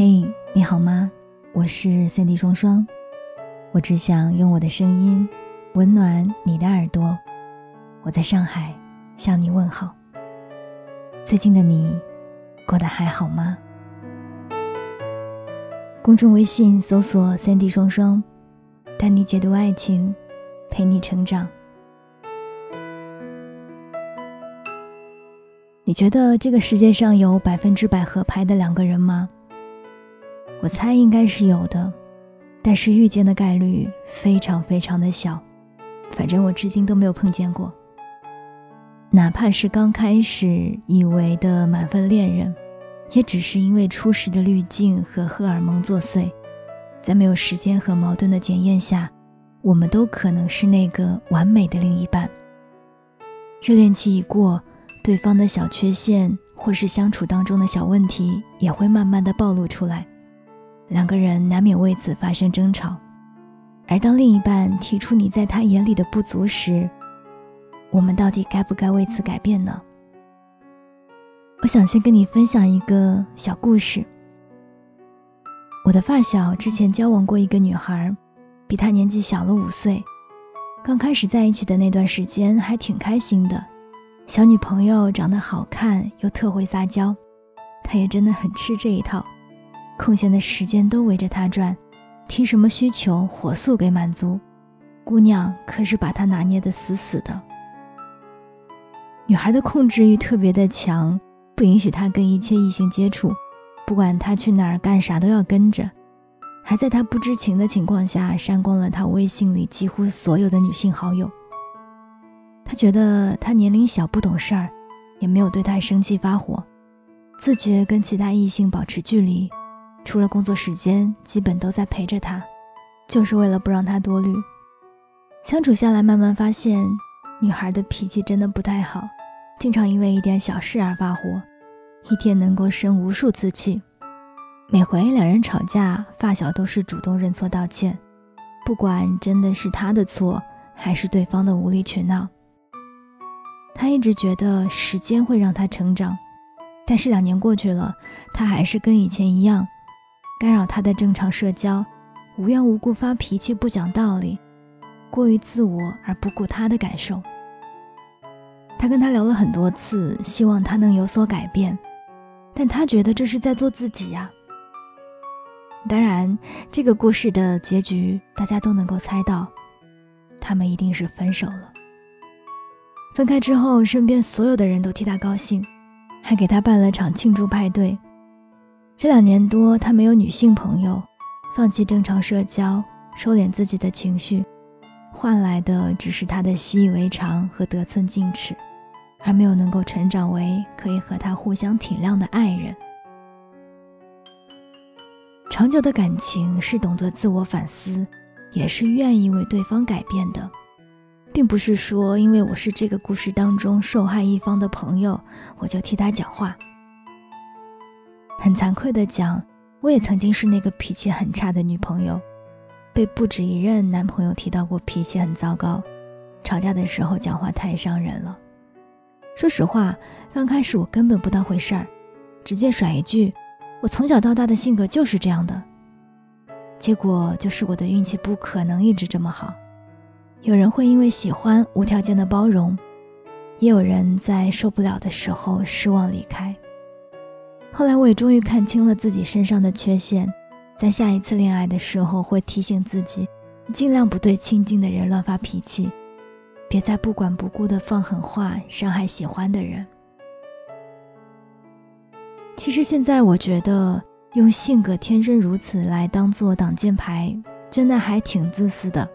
嘿，你好吗？我是三 D 双双，我只想用我的声音温暖你的耳朵。我在上海向你问好。最近的你过得还好吗？公众微信搜索“三 D 双双”，带你解读爱情，陪你成长。你觉得这个世界上有百分之百合拍的两个人吗？我猜应该是有的，但是遇见的概率非常非常的小。反正我至今都没有碰见过。哪怕是刚开始以为的满分恋人，也只是因为初始的滤镜和荷尔蒙作祟，在没有时间和矛盾的检验下，我们都可能是那个完美的另一半。热恋期一过，对方的小缺陷或是相处当中的小问题，也会慢慢的暴露出来。两个人难免为此发生争吵，而当另一半提出你在他眼里的不足时，我们到底该不该为此改变呢？我想先跟你分享一个小故事。我的发小之前交往过一个女孩，比他年纪小了五岁，刚开始在一起的那段时间还挺开心的，小女朋友长得好看又特会撒娇，他也真的很吃这一套。空闲的时间都围着他转，提什么需求火速给满足。姑娘可是把他拿捏得死死的。女孩的控制欲特别的强，不允许他跟一切异性接触，不管他去哪儿干啥都要跟着，还在他不知情的情况下删光了他微信里几乎所有的女性好友。他觉得他年龄小不懂事儿，也没有对他生气发火，自觉跟其他异性保持距离。除了工作时间，基本都在陪着他，就是为了不让他多虑。相处下来，慢慢发现，女孩的脾气真的不太好，经常因为一点小事而发火，一天能够生无数次气。每回两人吵架，发小都是主动认错道歉，不管真的是他的错，还是对方的无理取闹。他一直觉得时间会让他成长，但是两年过去了，他还是跟以前一样。干扰他的正常社交，无缘无故发脾气不讲道理，过于自我而不顾他的感受。他跟他聊了很多次，希望他能有所改变，但他觉得这是在做自己呀。当然，这个故事的结局大家都能够猜到，他们一定是分手了。分开之后，身边所有的人都替他高兴，还给他办了场庆祝派对。这两年多，他没有女性朋友，放弃正常社交，收敛自己的情绪，换来的只是他的习以为常和得寸进尺，而没有能够成长为可以和他互相体谅的爱人。长久的感情是懂得自我反思，也是愿意为对方改变的，并不是说因为我是这个故事当中受害一方的朋友，我就替他讲话。很惭愧的讲，我也曾经是那个脾气很差的女朋友，被不止一任男朋友提到过脾气很糟糕，吵架的时候讲话太伤人了。说实话，刚开始我根本不当回事儿，直接甩一句：“我从小到大的性格就是这样的。”结果就是我的运气不可能一直这么好，有人会因为喜欢无条件的包容，也有人在受不了的时候失望离开。后来我也终于看清了自己身上的缺陷，在下一次恋爱的时候会提醒自己，尽量不对亲近的人乱发脾气，别再不管不顾的放狠话伤害喜欢的人。其实现在我觉得用性格天生如此来当做挡箭牌，真的还挺自私的。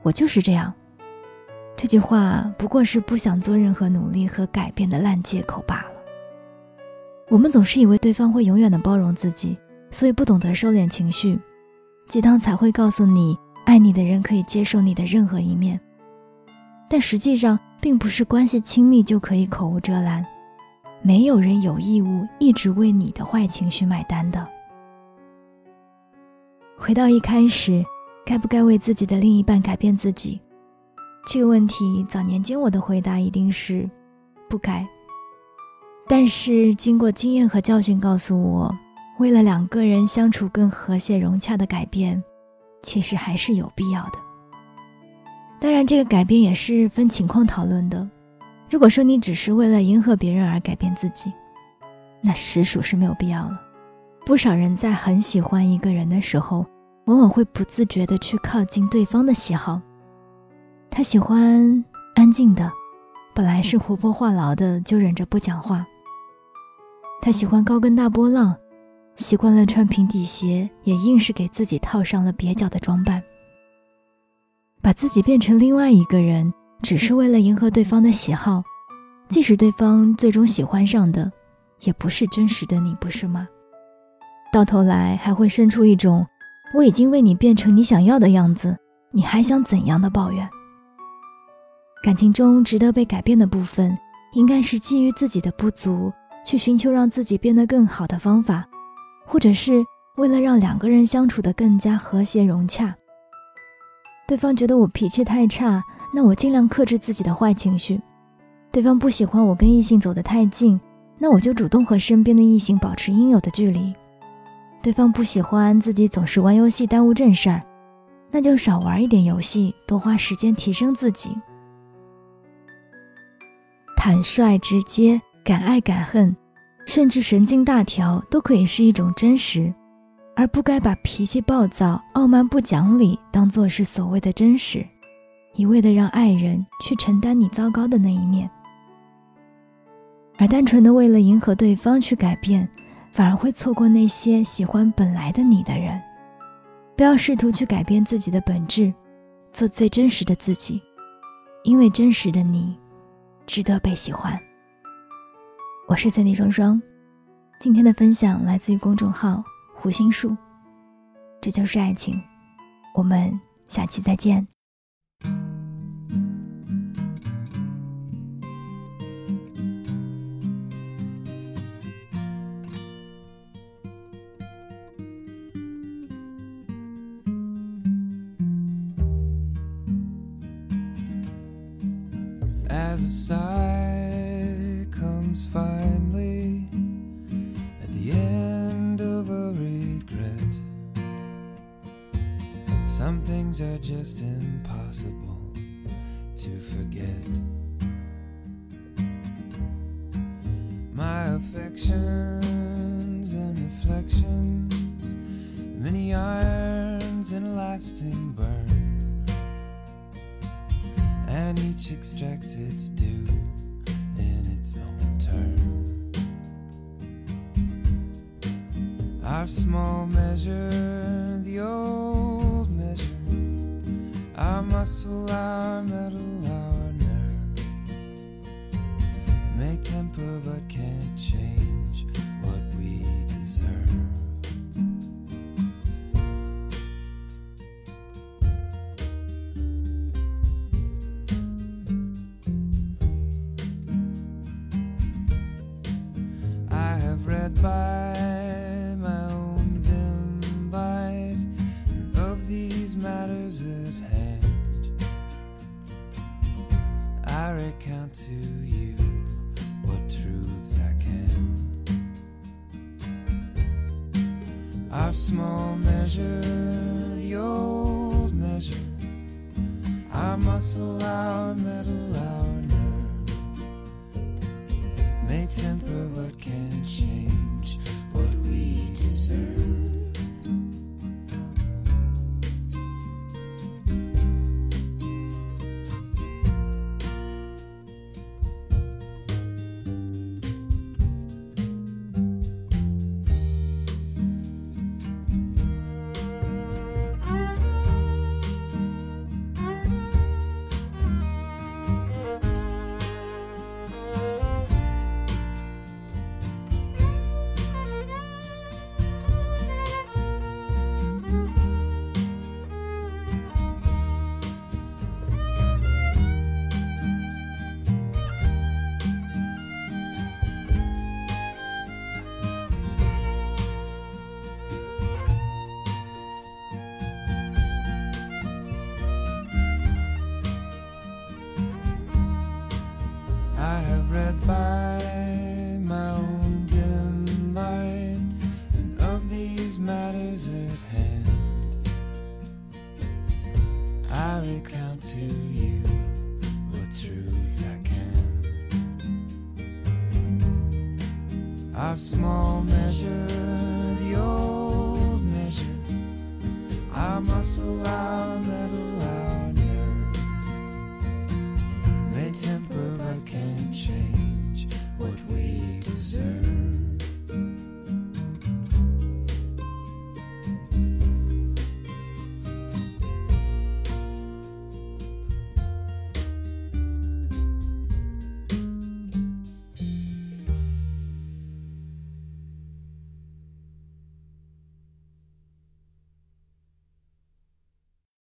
我就是这样，这句话不过是不想做任何努力和改变的烂借口罢了。我们总是以为对方会永远的包容自己，所以不懂得收敛情绪。鸡汤才会告诉你，爱你的人可以接受你的任何一面。但实际上，并不是关系亲密就可以口无遮拦。没有人有义务一直为你的坏情绪买单的。回到一开始，该不该为自己的另一半改变自己？这个问题，早年间我的回答一定是，不该。但是经过经验和教训告诉我，为了两个人相处更和谐融洽的改变，其实还是有必要的。当然，这个改变也是分情况讨论的。如果说你只是为了迎合别人而改变自己，那实属是没有必要了。不少人在很喜欢一个人的时候，往往会不自觉地去靠近对方的喜好。他喜欢安静的，本来是活泼话痨的，就忍着不讲话。他喜欢高跟大波浪，习惯了穿平底鞋，也硬是给自己套上了蹩脚的装扮，把自己变成另外一个人。只是为了迎合对方的喜好，即使对方最终喜欢上的，也不是真实的你，不是吗？到头来还会生出一种“我已经为你变成你想要的样子，你还想怎样的”抱怨。感情中值得被改变的部分，应该是基于自己的不足，去寻求让自己变得更好的方法，或者是为了让两个人相处的更加和谐融洽。对方觉得我脾气太差。那我尽量克制自己的坏情绪。对方不喜欢我跟异性走得太近，那我就主动和身边的异性保持应有的距离。对方不喜欢自己总是玩游戏耽误正事儿，那就少玩一点游戏，多花时间提升自己。坦率直接，敢爱敢恨，甚至神经大条，都可以是一种真实，而不该把脾气暴躁、傲慢不讲理当做是所谓的真实。一味的让爱人去承担你糟糕的那一面，而单纯的为了迎合对方去改变，反而会错过那些喜欢本来的你的人。不要试图去改变自己的本质，做最真实的自己，因为真实的你，值得被喜欢。我是三弟双双，今天的分享来自于公众号胡心树，这就是爱情。我们下期再见。Comes finally at the end of a regret. Some things are just impossible to forget. My affections and reflections, many irons and lasting burn and each extracts its due in its own Our small measure, the old measure, our muscle, our metal, our nerve, may temper but can't change what we deserve. Read by my own dim light of these matters at hand. I recount to you what truths I can. Our small measure, the old measure, our muscle, our metal, our Our small measure, the old measure. Our muscle, our metal,